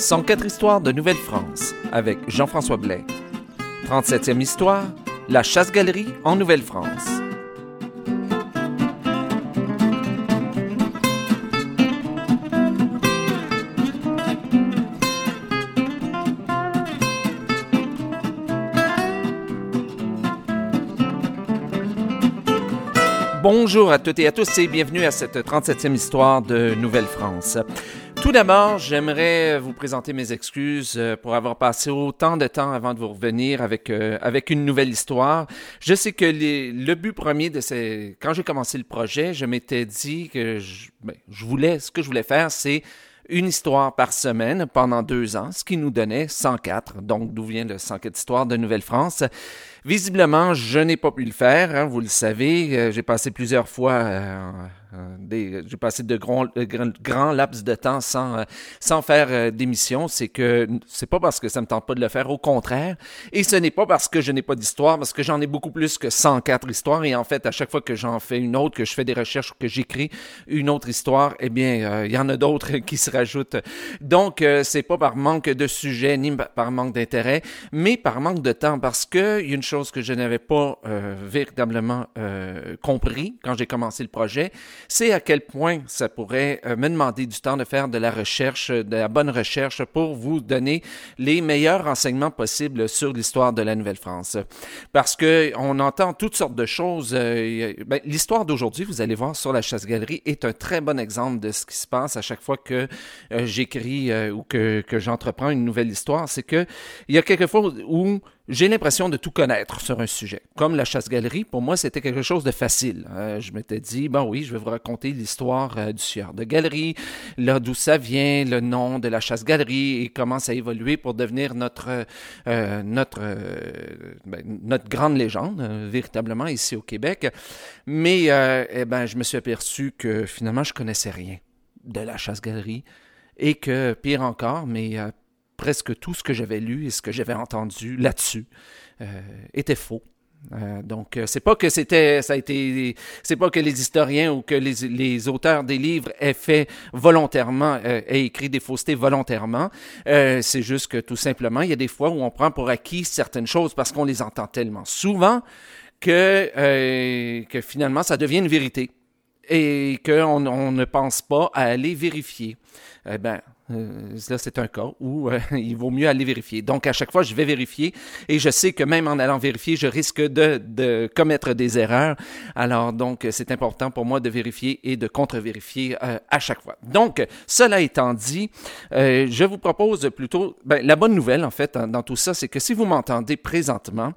104 histoires de Nouvelle-France avec Jean-François Blais. 37e histoire, la chasse-galerie en Nouvelle-France. Bonjour à toutes et à tous et bienvenue à cette 37e histoire de Nouvelle-France. Tout d'abord, j'aimerais vous présenter mes excuses euh, pour avoir passé autant de temps avant de vous revenir avec, euh, avec une nouvelle histoire. Je sais que les, le but premier de ces... Quand j'ai commencé le projet, je m'étais dit que je, ben, je voulais... Ce que je voulais faire, c'est une histoire par semaine pendant deux ans, ce qui nous donnait 104. Donc, d'où vient le 104 histoires de Nouvelle-France? Visiblement, je n'ai pas pu le faire, hein, vous le savez. Euh, j'ai passé plusieurs fois euh, euh, j'ai passé de grands, grands, laps de temps sans, euh, sans faire euh, d'émission. C'est que c'est pas parce que ça me tente pas de le faire, au contraire. Et ce n'est pas parce que je n'ai pas d'histoire, parce que j'en ai beaucoup plus que 104 histoires. Et en fait, à chaque fois que j'en fais une autre, que je fais des recherches, que j'écris une autre histoire, eh bien, il y en a d'autres qui se rajoutent. Donc, c'est pas par manque de sujet ni par manque d'intérêt, mais par manque de temps. Parce que y a une chose que je n'avais pas véritablement compris quand j'ai commencé le projet, c'est à quel point ça pourrait euh, me demander du temps de faire de la recherche, de la bonne recherche pour vous donner les meilleurs renseignements possibles sur l'histoire de la Nouvelle-France. Parce que on entend toutes sortes de choses. Euh, ben, l'histoire d'aujourd'hui, vous allez voir sur la chasse-galerie, est un très bon exemple de ce qui se passe à chaque fois que euh, j'écris ou que, que j'entreprends une nouvelle histoire. C'est que il y a quelque fois où j'ai l'impression de tout connaître sur un sujet. Comme la chasse-galerie, pour moi, c'était quelque chose de facile. Euh, je m'étais dit, bon oui, je vais vous raconter l'histoire euh, du sieur de galerie, là d'où ça vient, le nom de la chasse-galerie et comment ça a évolué pour devenir notre euh, notre ben, notre grande légende véritablement ici au Québec. Mais eh ben, je me suis aperçu que finalement, je connaissais rien de la chasse-galerie et que pire encore, mais presque tout ce que j'avais lu et ce que j'avais entendu là-dessus euh, était faux. Euh, donc, euh, c'est pas que c'était, ça a été, c'est pas que les historiens ou que les, auteurs des livres aient fait volontairement, aient écrit des faussetés volontairement. c'est juste que tout simplement, il y a des fois où on prend pour acquis certaines choses parce qu'on les entend tellement souvent que que finalement ça devient une vérité et qu'on on ne pense pas à aller vérifier. Eh ben, euh, là, c'est un cas où euh, il vaut mieux aller vérifier. Donc, à chaque fois, je vais vérifier et je sais que même en allant vérifier, je risque de, de commettre des erreurs. Alors, donc, c'est important pour moi de vérifier et de contre-vérifier euh, à chaque fois. Donc, cela étant dit, je vous propose plutôt, ben, la bonne nouvelle, en fait, dans tout ça, c'est que si vous m'entendez présentement,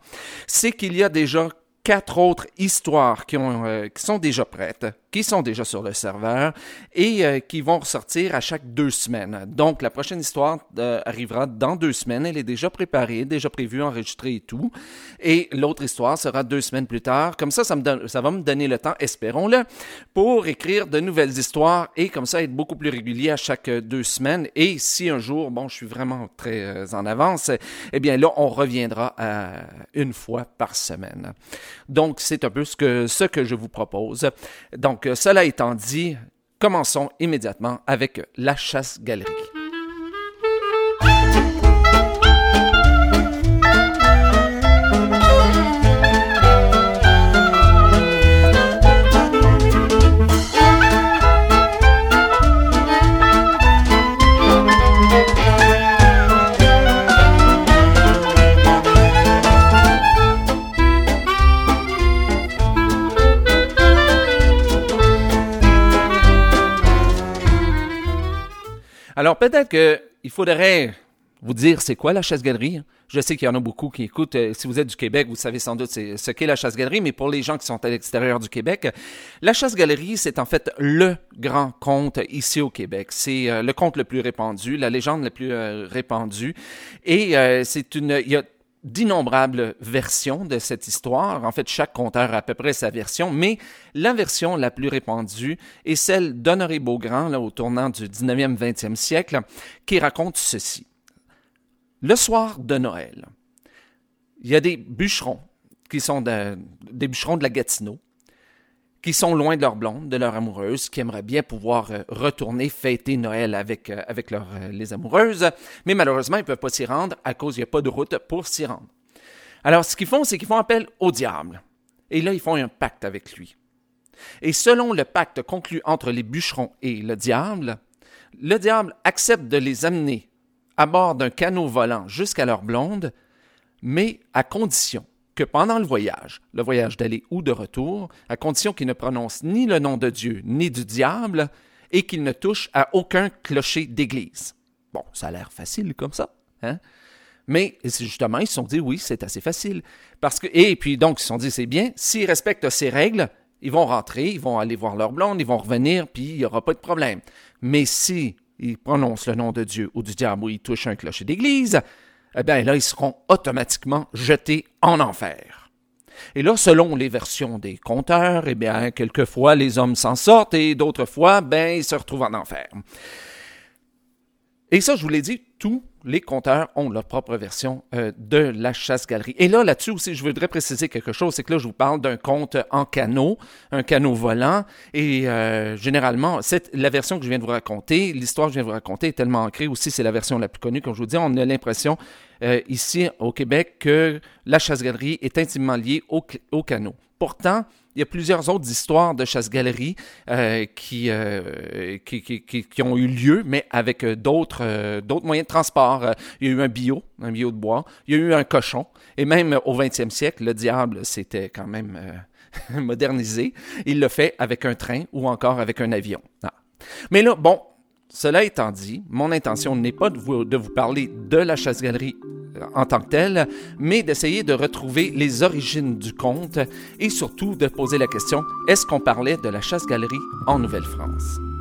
c'est qu'il y a déjà quatre autres histoires qui, ont, qui sont déjà prêtes qui sont déjà sur le serveur et euh, qui vont ressortir à chaque deux semaines. Donc, la prochaine histoire euh, arrivera dans deux semaines. Elle est déjà préparée, déjà prévue, enregistrée et tout. Et l'autre histoire sera deux semaines plus tard. Comme ça, ça, me donne, ça va me donner le temps, espérons-le, pour écrire de nouvelles histoires et comme ça être beaucoup plus régulier à chaque deux semaines. Et si un jour, bon, je suis vraiment très euh, en avance, eh bien là, on reviendra à une fois par semaine. Donc, c'est un peu ce que, ce que je vous propose. Donc, cela étant dit, commençons immédiatement avec la chasse-galerie. Alors peut-être qu'il faudrait vous dire c'est quoi la chasse-galerie. Je sais qu'il y en a beaucoup qui écoutent. Euh, si vous êtes du Québec, vous savez sans doute ce qu'est la chasse-galerie, mais pour les gens qui sont à l'extérieur du Québec, la chasse-galerie, c'est en fait le grand conte ici au Québec. C'est euh, le conte le plus répandu, la légende la plus euh, répandue. Et c'est une... Il y a d'innombrables versions de cette histoire. En fait, chaque conteur a à peu près sa version, mais la version la plus répandue est celle d'Honoré Beaugrand, là, au tournant du 19e, 20e siècle, qui raconte ceci. Le soir de Noël, il y a des bûcherons qui sont des bûcherons de la Gatineau qui sont loin de leur blonde, de leur amoureuse, qui aimeraient bien pouvoir euh, retourner fêter Noël avec, euh, avec leur, euh, les amoureuses, mais malheureusement, ils ne peuvent pas s'y rendre à cause qu'il n'y a pas de route pour s'y rendre. Alors, ce qu'ils font, c'est qu'ils font appel au diable. Et là, ils font un pacte avec lui. Et selon le pacte conclu entre les bûcherons et le diable, le diable accepte de les amener à bord d'un canot volant jusqu'à leur blonde, mais à condition que pendant le voyage, le voyage d'aller ou de retour, à condition qu'il ne prononce ni le nom de Dieu ni du diable, et qu'il ne touche à aucun clocher d'église. Bon, ça a l'air facile comme ça, hein? Mais justement, ils se sont dit oui, c'est assez facile. Parce que, et puis donc, ils se sont dit c'est bien, s'ils respectent ces règles, ils vont rentrer, ils vont aller voir leur blonde, ils vont revenir, puis il n'y aura pas de problème. Mais si ils prononcent le nom de Dieu ou du diable ou ils touchent un clocher d'église, eh bien là, ils seront automatiquement jetés en enfer. Et là, selon les versions des conteurs, eh bien, quelquefois les hommes s'en sortent et d'autres fois, ben, ils se retrouvent en enfer. Et ça, je vous l'ai dit, tous les compteurs ont leur propre version euh, de la chasse-galerie. Et là, là-dessus aussi, je voudrais préciser quelque chose, c'est que là, je vous parle d'un compte en canot, un canot volant, et euh, généralement, c'est la version que je viens de vous raconter, l'histoire que je viens de vous raconter est tellement ancrée aussi, c'est la version la plus connue, comme je vous dis, on a l'impression euh, ici au Québec que la chasse-galerie est intimement liée au, au canot. Pourtant, il y a plusieurs autres histoires de chasse-galerie qui, qui, ont eu lieu, mais avec d'autres d'autres moyens de transport. Il y a eu un bio, un bio de bois. Il y a eu un cochon. Et même au 20e siècle, le diable s'était quand même modernisé. Il le fait avec un train ou encore avec un avion. Ah. Mais là, bon, cela étant dit, mon intention n'est pas de vous, de vous parler de la chasse-galerie en tant que telle, mais d'essayer de retrouver les origines du conte et surtout de poser la question, est-ce qu'on parlait de la chasse-galerie en Nouvelle-France?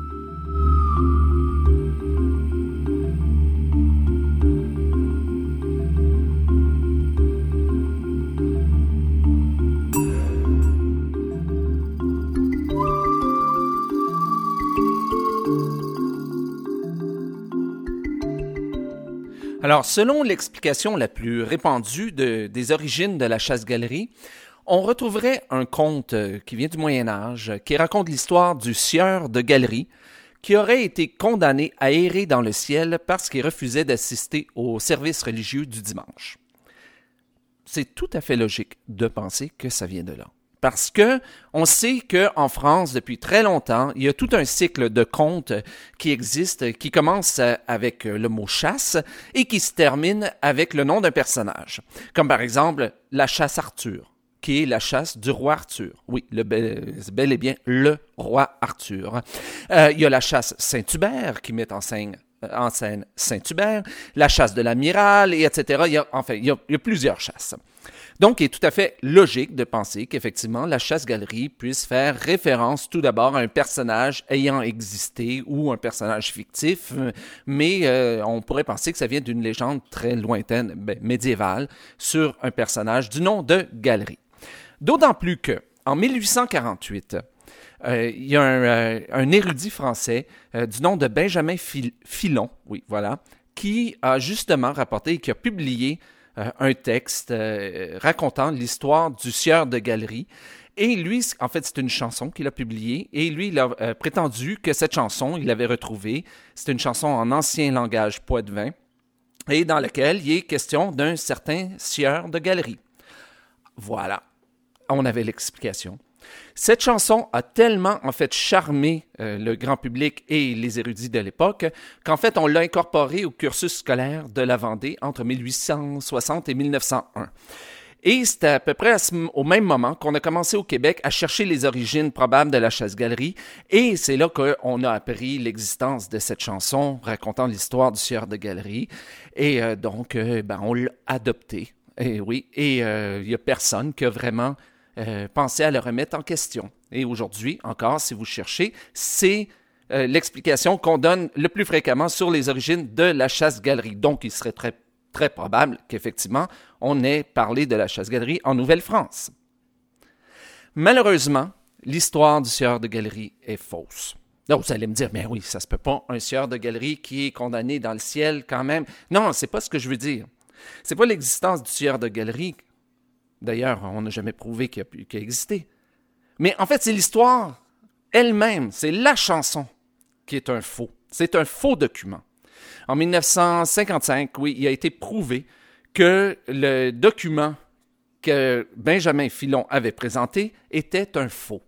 Alors, selon l'explication la plus répandue des origines de la chasse-galerie, on retrouverait un conte euh, qui vient du Moyen Âge, qui raconte l'histoire du sieur de galerie, qui aurait été condamné à errer dans le ciel parce qu'il refusait d'assister au service religieux du dimanche. C'est tout à fait logique de penser que ça vient de là parce que on sait que en France depuis très longtemps, il y a tout un cycle de contes qui existe qui commence avec le mot chasse et qui se termine avec le nom d'un personnage. Comme par exemple la chasse Arthur qui est la chasse du roi Arthur. Oui, le bel, et bien le roi Arthur. Euh, il y a la chasse Saint-Hubert qui met en scène Saint-Hubert, la chasse de l'amiral, et etc. Il y enfin, il y a plusieurs chasses. Donc, il est tout à fait logique de penser qu'effectivement, la chasse-galerie puisse faire référence tout d'abord à un personnage ayant existé ou un personnage fictif, mais euh, on pourrait penser que ça vient d'une légende très lointaine, ben, médiévale, sur un personnage du nom de Galerie. D'autant plus que, en 1848, euh, il y a un, euh, érudit français du nom de Benjamin Filon, oui, voilà, qui a justement rapporté et qui a publié un texte euh, racontant l'histoire du sieur de galerie. Et lui, en fait, c'est une chanson qu'il a publiée. Et lui, il a euh, prétendu que cette chanson, il l'avait retrouvée. C'est une chanson en ancien langage poitevin et dans laquelle il est question d'un certain sieur de galerie. Voilà. On avait l'explication. Cette chanson a tellement en fait charmé euh, le grand public et les érudits de l'époque qu'en fait on l'a incorporée au cursus scolaire de la Vendée entre 1860 et 1901. Et c'était à peu près au même moment qu'on a commencé au Québec à chercher les origines probables de la chasse-galerie. Et c'est là qu'on a appris l'existence de cette chanson racontant l'histoire du sieur de galerie. Et euh, donc, euh, ben, on l'a adopté. Et oui, et il n'y a personne qui a vraiment euh, pensez à le remettre en question. Et aujourd'hui, encore, si vous cherchez, c'est euh, l'explication qu'on donne le plus fréquemment sur les origines de la chasse-galerie. Donc, il serait très, très probable qu'effectivement, on ait parlé de la chasse-galerie en Nouvelle-France. Malheureusement, l'histoire du sieur de galerie est fausse. Donc, vous allez me dire, mais oui, ça se peut pas, un sieur de galerie qui est condamné dans le ciel quand même. Non, c'est pas ce que je veux dire. C'est pas l'existence du sieur de galerie D'ailleurs, on n'a jamais prouvé qu'il a, existé. Mais en fait, c'est l'histoire elle-même, c'est la chanson qui est un faux. C'est un faux document. En 1955, oui, il a été prouvé que le document que Benjamin Filon avait présenté était un faux.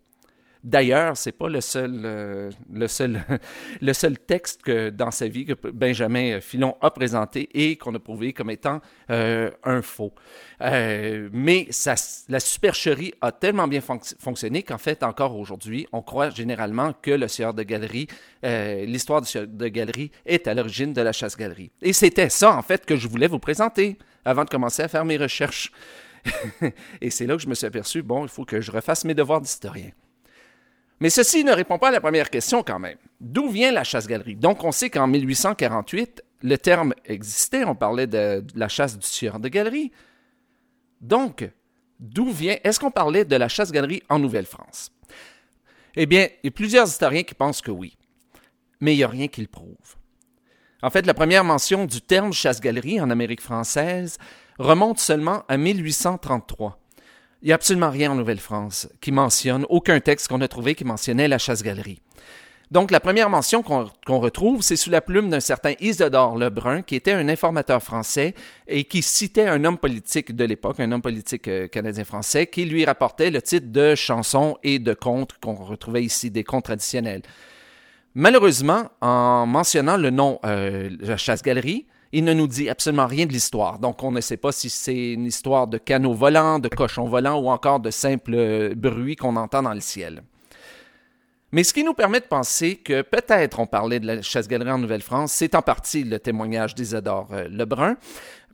D'ailleurs, c'est pas le seul, euh, le, seul, le seul texte que dans sa vie que Benjamin Filon a présenté et qu'on a prouvé comme étant euh, un faux. Euh, mais la supercherie a tellement bien fonctionné qu'en fait, encore aujourd'hui, on croit généralement que le sieur de galerie, l'histoire du sieur de galerie est à l'origine de la chasse-galerie. Et c'était ça, en fait, que je voulais vous présenter avant de commencer à faire mes recherches. et c'est là que je me suis aperçu, bon, il faut que je refasse mes devoirs d'historien. Mais ceci ne répond pas à la première question quand même. D'où vient la chasse-galerie? Donc, on sait qu'en 1848, le terme existait, on parlait de, la chasse du sieur de galerie. Donc, d'où vient, est-ce qu'on parlait de la chasse-galerie en Nouvelle-France? Eh bien, il y a plusieurs historiens qui pensent que oui, mais il n'y a rien qui le prouve. En fait, la première mention du terme chasse-galerie en Amérique française remonte seulement à 1833 il n'y a absolument rien en Nouvelle-France qui mentionne, aucun texte qu'on a trouvé qui mentionnait la chasse-galerie. Donc, la première mention qu'on retrouve, c'est sous la plume d'un certain Isidore Lebrun, qui était un informateur français et qui citait un homme politique de l'époque, un homme politique euh, canadien-français, qui lui rapportait le titre de chansons et de contes qu'on retrouvait ici, des contes traditionnels. Malheureusement, en mentionnant le nom euh, la chasse-galerie, il ne nous dit absolument rien de l'histoire. Donc, on ne sait pas si c'est une histoire de canaux volants, de cochons volants ou encore de simples bruits qu'on entend dans le ciel. Mais ce qui nous permet de penser que peut-être on parlait de la chasse-galerie en Nouvelle-France, c'est en partie le témoignage d'Isadore euh, Lebrun,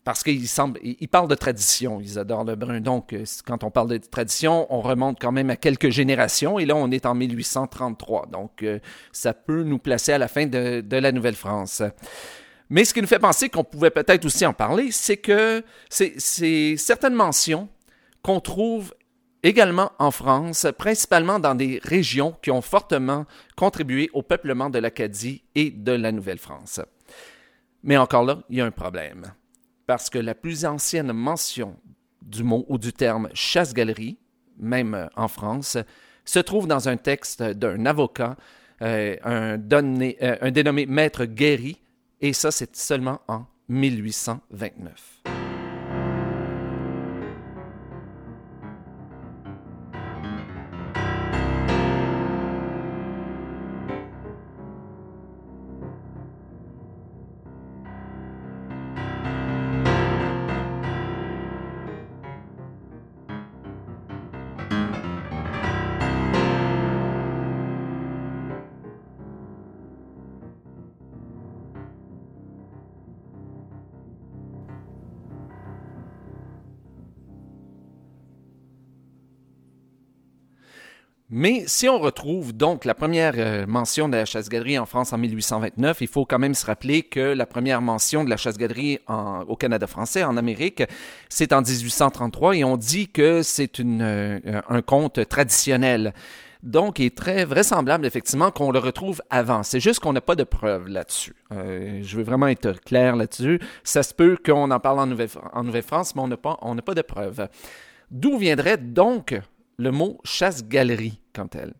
parce qu'il semble, il parle de tradition, Isadore Lebrun. Donc, euh, quand on parle de tradition, on remonte quand même à quelques générations, et là, on est en 1833. Donc, euh, ça peut nous placer à la fin de la Nouvelle-France. Mais ce qui nous fait penser qu'on pouvait peut-être aussi en parler, c'est que c'est certaines mentions qu'on trouve également en France, principalement dans des régions qui ont fortement contribué au peuplement de l'Acadie et de la Nouvelle-France. Mais encore là, il y a un problème. Parce que la plus ancienne mention du mot ou du terme chasse-galerie, même en France, se trouve dans un texte d'un avocat, euh, un, euh, un dénommé Maître Guéry, et ça, c'est seulement en 1829. Mais si on retrouve donc la première euh, mention de la chasse-galerie en France en 1829, il faut quand même se rappeler que la première mention de la chasse-galerie au Canada français, en Amérique, c'est en 1833 et on dit que c'est euh, un conte traditionnel. Donc, il est très vraisemblable, effectivement, qu'on le retrouve avant. C'est juste qu'on n'a pas de preuves là-dessus. Euh, je veux vraiment être clair là-dessus. Ça se peut qu'on en parle en Nouvelle-France, mais on n'a pas, pas de preuves. D'où viendrait donc le mot chasse-galerie quant elle.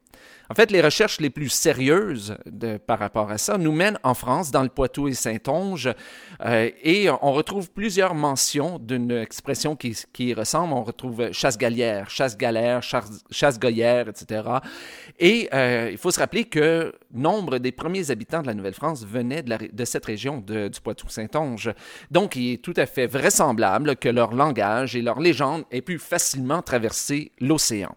En fait, les recherches les plus sérieuses de, par rapport à ça nous mènent en France, dans le Poitou et Saint-Onge, euh, et on retrouve plusieurs mentions d'une expression qui, ressemble. On retrouve chasse-galière, chasse-galère, chasse-goyère, etc. Et euh, il faut se rappeler que nombre des premiers habitants de la Nouvelle-France venaient de, cette région du Poitou-Saint-Onge. Donc, il est tout à fait vraisemblable que leur langage et leur légende aient pu facilement traverser l'océan.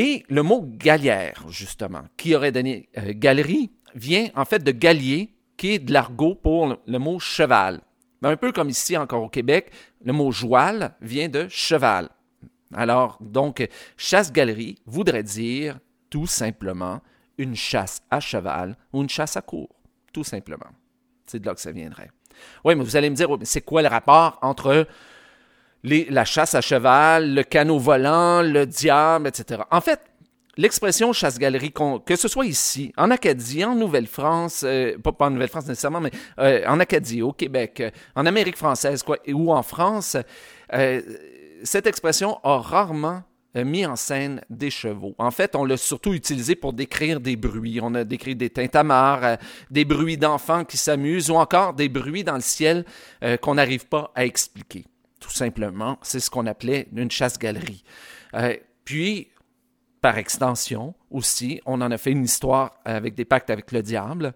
Et le mot galière, justement, qui aurait donné euh, galerie, vient en fait de galier, qui est de l'argot pour le, mot cheval. Ben, un peu comme ici encore au Québec, le mot joual vient de cheval. Alors, donc, chasse-galerie voudrait dire tout simplement une chasse à cheval ou une chasse à cour, tout simplement. C'est de là que ça viendrait. Oui, mais vous allez me dire, c'est quoi le rapport entre la chasse à cheval, le canot volant, le diable, etc. En fait, l'expression chasse-galerie, que ce soit ici, en Acadie, en Nouvelle-France, euh, pas, en Nouvelle-France nécessairement, mais euh, en Acadie, au Québec, euh, en Amérique française quoi, ou en France, cette expression a rarement mis en scène des chevaux. En fait, on l'a surtout utilisé pour décrire des bruits. On a décrit des tintamarres, des bruits d'enfants qui s'amusent ou encore des bruits dans le ciel qu'on n'arrive pas à expliquer. Tout simplement, c'est ce qu'on appelait une chasse-galerie. puis, par extension aussi, on en a fait une histoire avec des pactes avec le diable.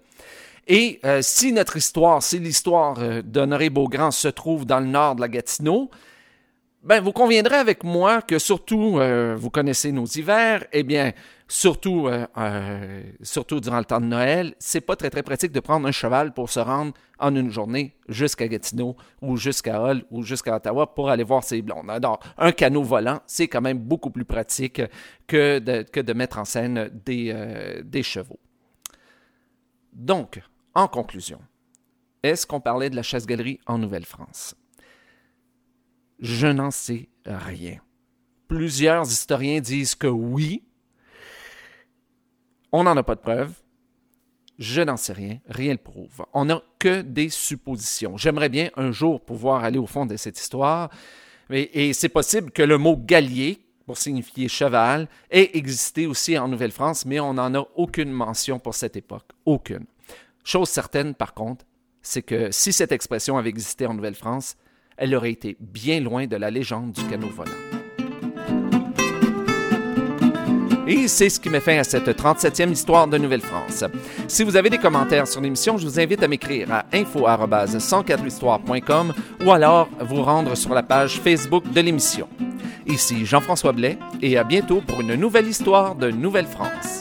Et si notre histoire, si l'histoire d'Honoré Beaugrand se trouve dans le nord de la Gatineau, ben, vous conviendrez avec moi que surtout, euh, vous connaissez nos hivers, eh bien, surtout, euh, euh, surtout durant le temps de Noël, c'est pas très très pratique de prendre un cheval pour se rendre en une journée jusqu'à Gatineau ou jusqu'à Hull ou jusqu'à Ottawa pour aller voir ses blondes. Alors, un canot volant, c'est quand même beaucoup plus pratique que de, que de mettre en scène des, des chevaux. Donc, en conclusion, est-ce qu'on parlait de la chasse-galerie en Nouvelle-France? Je n'en sais rien. Plusieurs historiens disent que oui. On n'en a pas de preuves. Je n'en sais rien, rien ne le prouve. On n'a que des suppositions. J'aimerais bien un jour pouvoir aller au fond de cette histoire, et, et c'est possible que le mot gallier, pour signifier cheval, ait existé aussi en Nouvelle-France, mais on n'en a aucune mention pour cette époque. Aucune. Chose certaine, par contre, c'est que si cette expression avait existé en Nouvelle-France, elle aurait été bien loin de la légende du canot volant. Et c'est ce qui met fin à cette 37e histoire de Nouvelle-France. Si vous avez des commentaires sur l'émission, je vous invite à m'écrire à info@104histoire.com ou alors vous rendre sur la page Facebook de l'émission. Ici Jean-François Blais et à bientôt pour une nouvelle histoire de Nouvelle-France.